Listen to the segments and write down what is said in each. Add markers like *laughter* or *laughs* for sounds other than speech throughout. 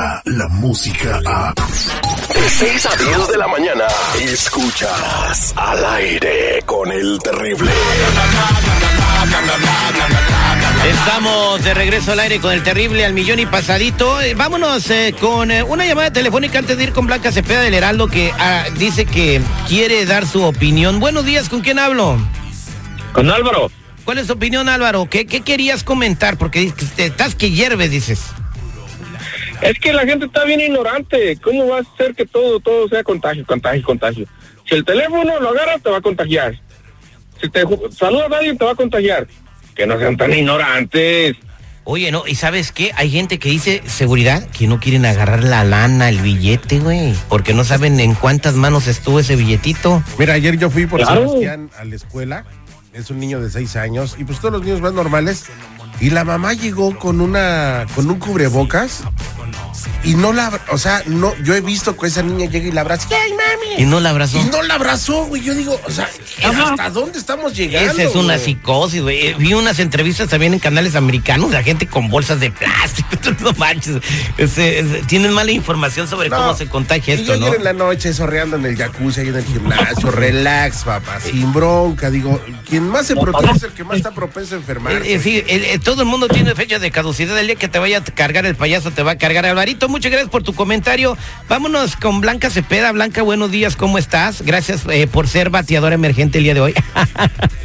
llega la música a... De 6 a 10 de la mañana, escuchas al aire con el terrible. Estamos de regreso al aire con el terrible al millón y pasadito. Eh, vámonos eh, con eh, una llamada telefónica antes de ir con Blanca Cepeda del Heraldo que ah, dice que quiere dar su opinión. Buenos días, ¿con quién hablo? Con Álvaro. ¿Cuál es tu opinión, Álvaro? ¿Qué, qué querías comentar? Porque te- estás que hierves, dices. Es que la gente está bien ignorante. ¿Cómo va a ser que todo, todo sea contagio, contagio, contagio? Si el teléfono lo agarras, te va a contagiar. Si te saludas a alguien, te va a contagiar. Que no sean tan ignorantes. Oye, no, ¿y sabes qué? Hay gente que dice seguridad que no quieren agarrar la lana, el billete, güey, porque no saben en cuántas manos estuvo ese billetito. Mira, ayer yo fui por Claro. Sebastián a la escuela. Es un niño de seis años. Y pues todos los niños van normales. Y la mamá llegó con una, con un cubrebocas. Y no la, o sea, no, yo he visto que esa niña llega y la abraza. ¡Ay, mami! Y no la abrazó. Y no la abrazó, güey. Yo digo, o sea, ¿hasta dónde estamos llegando? Esa es una güey? psicosis, güey. Vi unas entrevistas también en canales americanos de gente con bolsas de plástico. *laughs* no manches. Ese- tienen mala información sobre No. cómo se contagia Y esto, yo ¿no? en la noche sorreando en el jacuzzi, ahí en el gimnasio, *laughs* relax, papá, sin bronca. Digo, quien más se protege es el que más está propenso a enfermar. Eh, eh, sí, eh, eh, todo el mundo tiene fecha de caducidad. El día que te vaya a cargar el payaso, te va a cargar. Alvarito, muchas gracias por tu comentario. Vámonos con Blanca Cepeda. Blanca, buenos días, ¿cómo estás? Gracias eh, por ser bateadora emergente el día de hoy.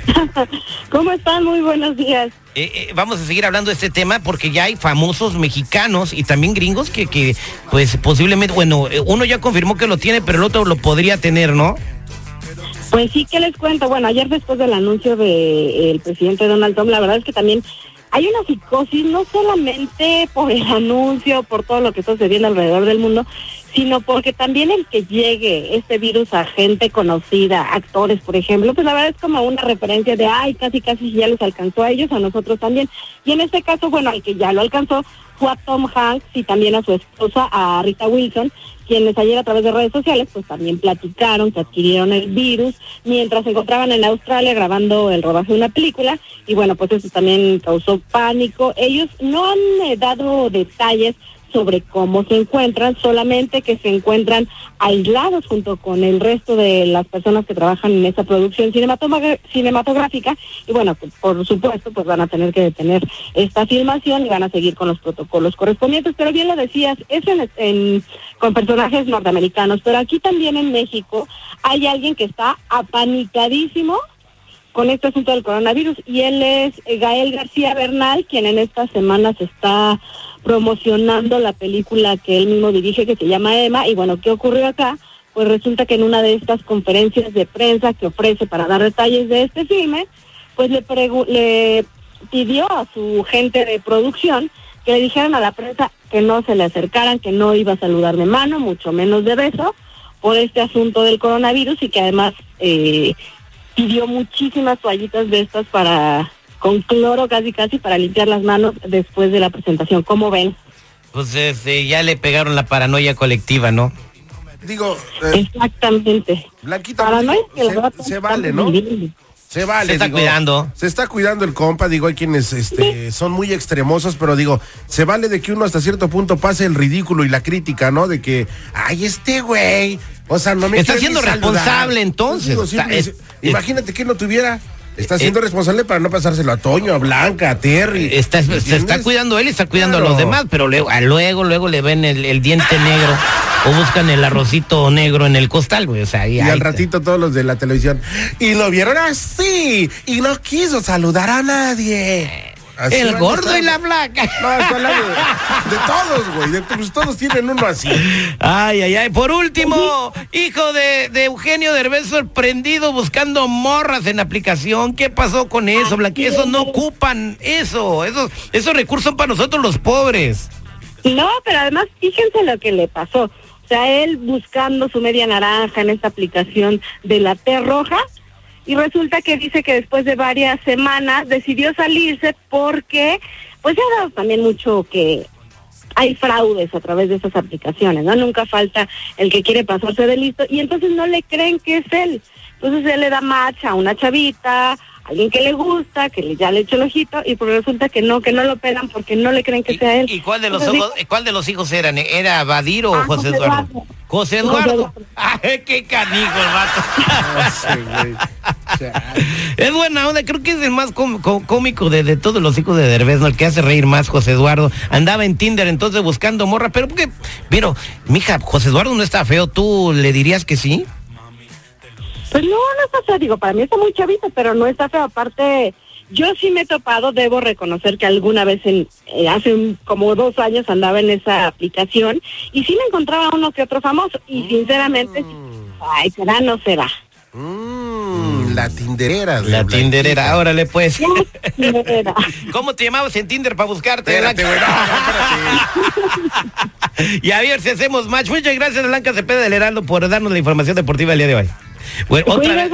*laughs* ¿Cómo están? Muy buenos días. Eh, eh, vamos a seguir hablando de este tema porque ya hay famosos mexicanos y también gringos que, que pues posiblemente, bueno, eh, uno ya confirmó que lo tiene, pero el otro lo podría tener, ¿no? Pues sí, ¿qué les cuento? Bueno, ayer después del anuncio del presidente Donald Trump, la verdad es que también hay una psicosis, no solamente por el anuncio, por todo lo que está sucediendo alrededor del mundo, sino porque también el que llegue este virus a gente conocida, actores, por ejemplo, pues la verdad es como una referencia de, ay, casi, casi si ya les alcanzó a ellos, a nosotros también. Y en este caso, bueno, al que ya lo alcanzó fue a Tom Hanks y también a su esposa, a Rita Wilson, quienes ayer a través de redes sociales pues también platicaron que adquirieron el virus mientras se encontraban en Australia grabando el rodaje de una película y bueno pues eso también causó pánico. Ellos no han eh, dado detalles sobre cómo se encuentran, solamente que se encuentran aislados junto con el resto de las personas que trabajan en esa producción cinematográfica. Y bueno, pues, por supuesto, pues van a tener que detener esta filmación y van a seguir con los protocolos correspondientes, pero bien lo decías, es en, en- con personajes norteamericanos, pero aquí también en México hay alguien que está apanicadísimo con este asunto del coronavirus y él es eh, Gael García Bernal, quien en estas semanas está promocionando la película que él mismo dirige que se llama Emma y bueno, ¿qué ocurrió acá? Pues resulta que en una de estas conferencias de prensa que ofrece para dar detalles de este filme, pues le, le pidió a su gente de producción que le dijeran a la prensa que no se le acercaran, que no iba a saludar de mano, mucho menos de beso, por este asunto del coronavirus y que además eh, pidió muchísimas toallitas de estas para con cloro casi casi para limpiar las manos después de la presentación. ¿Cómo ven? Pues este, ya le pegaron la paranoia colectiva, ¿no? Digo, eh, Exactamente. Blanquita, Para no digo, es que el se, se vale, ¿no? Se vale. Se está digo, cuidando. Se está cuidando el compa, digo, hay quienes este, son muy extremosos, pero digo, se vale de que uno hasta cierto punto pase el ridículo y la crítica, ¿no? De que, ay, este güey, o sea, no me Está siendo responsable, entonces. Digo, Está- simple- es- imagínate que no tuviera. Está Eh, siendo responsable para no pasárselo a Toño, a Blanca, a Terry. Está, se está cuidando él y está cuidando a los demás, pero luego, luego, luego le ven el, el diente negro o buscan el arrocito negro en el costal, güey. O sea, ahí, Y ahí al ratito todos los de la televisión. Y lo vieron así. Y no quiso saludar a nadie. Así El gordo y la flaca. No, está hablando de, de todos, güey. De, pues todos tienen uno así. Ay, ay, ay. Por último, hijo de, de Eugenio Derbez sorprendido buscando morras en aplicación. ¿Qué pasó con eso, Blanqui? Eso no ocupan eso. Esos, esos recursos son para nosotros los pobres. No, pero además fíjense lo que le pasó. O sea, él buscando su media naranja en esta aplicación de la T roja y resulta que dice que después de varias semanas decidió salirse porque pues ya ha dado también mucho que hay fraudes a través de esas aplicaciones, ¿no? Nunca falta el que quiere pasarse de listo y entonces no le creen que es él. Entonces él le da match a una chavita, alguien que le gusta, que le, ya le echó el ojito y pues resulta que no, que no lo pegan porque no le creen que sea él. ¿Y cuál de los Entonces, ojos, cuál de los hijos eran? ¿Era Badir o Ah, José José Eduardo? Eduardo. José José Eduardo. Eduardo. *laughs* Ay, qué canijo el vato. Es buena onda, creo que es el más cómico de, de todos los hijos de Derbez, ¿no? El que hace reír más, José Eduardo. Andaba en Tinder entonces buscando morra, pero porque, pero, mija, José Eduardo no está feo, ¿tú le dirías que sí? Pues no, no está feo, digo, para mí está muy chavito, pero no está feo. Aparte, yo sí me he topado, debo reconocer que alguna vez, en, eh, hace un- como dos años andaba en esa aplicación y sí me encontraba uno que otro famoso y sinceramente, sí, ay, será, no será. Mm, la tinderera. de La Blanquita. Tinderera, órale pues. *laughs* ¿Cómo te llamabas en Tinder para buscarte? Espérate, güey. no, espérate. *laughs* y a ver si hacemos match. Muchas gracias, Blanca Cepeda del Heraldo, por darnos la información deportiva el día de hoy. Bueno, otra vez.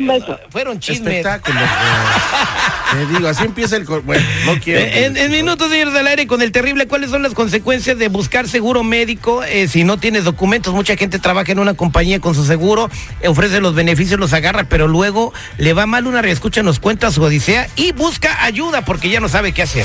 Beso. Fueron chismes. Espectáculo. güey. *laughs* Te digo, así empieza el. Bueno, no quiero. Eh, En, en minutos, señores del aire, con el terrible, ¿cuáles son las consecuencias de buscar seguro médico eh, si no tienes documentos? Mucha gente trabaja en una compañía con su seguro, eh, ofrece los beneficios, los agarra, pero luego le va mal una reescucha, nos cuenta su odisea y busca ayuda porque ya no sabe qué hacer.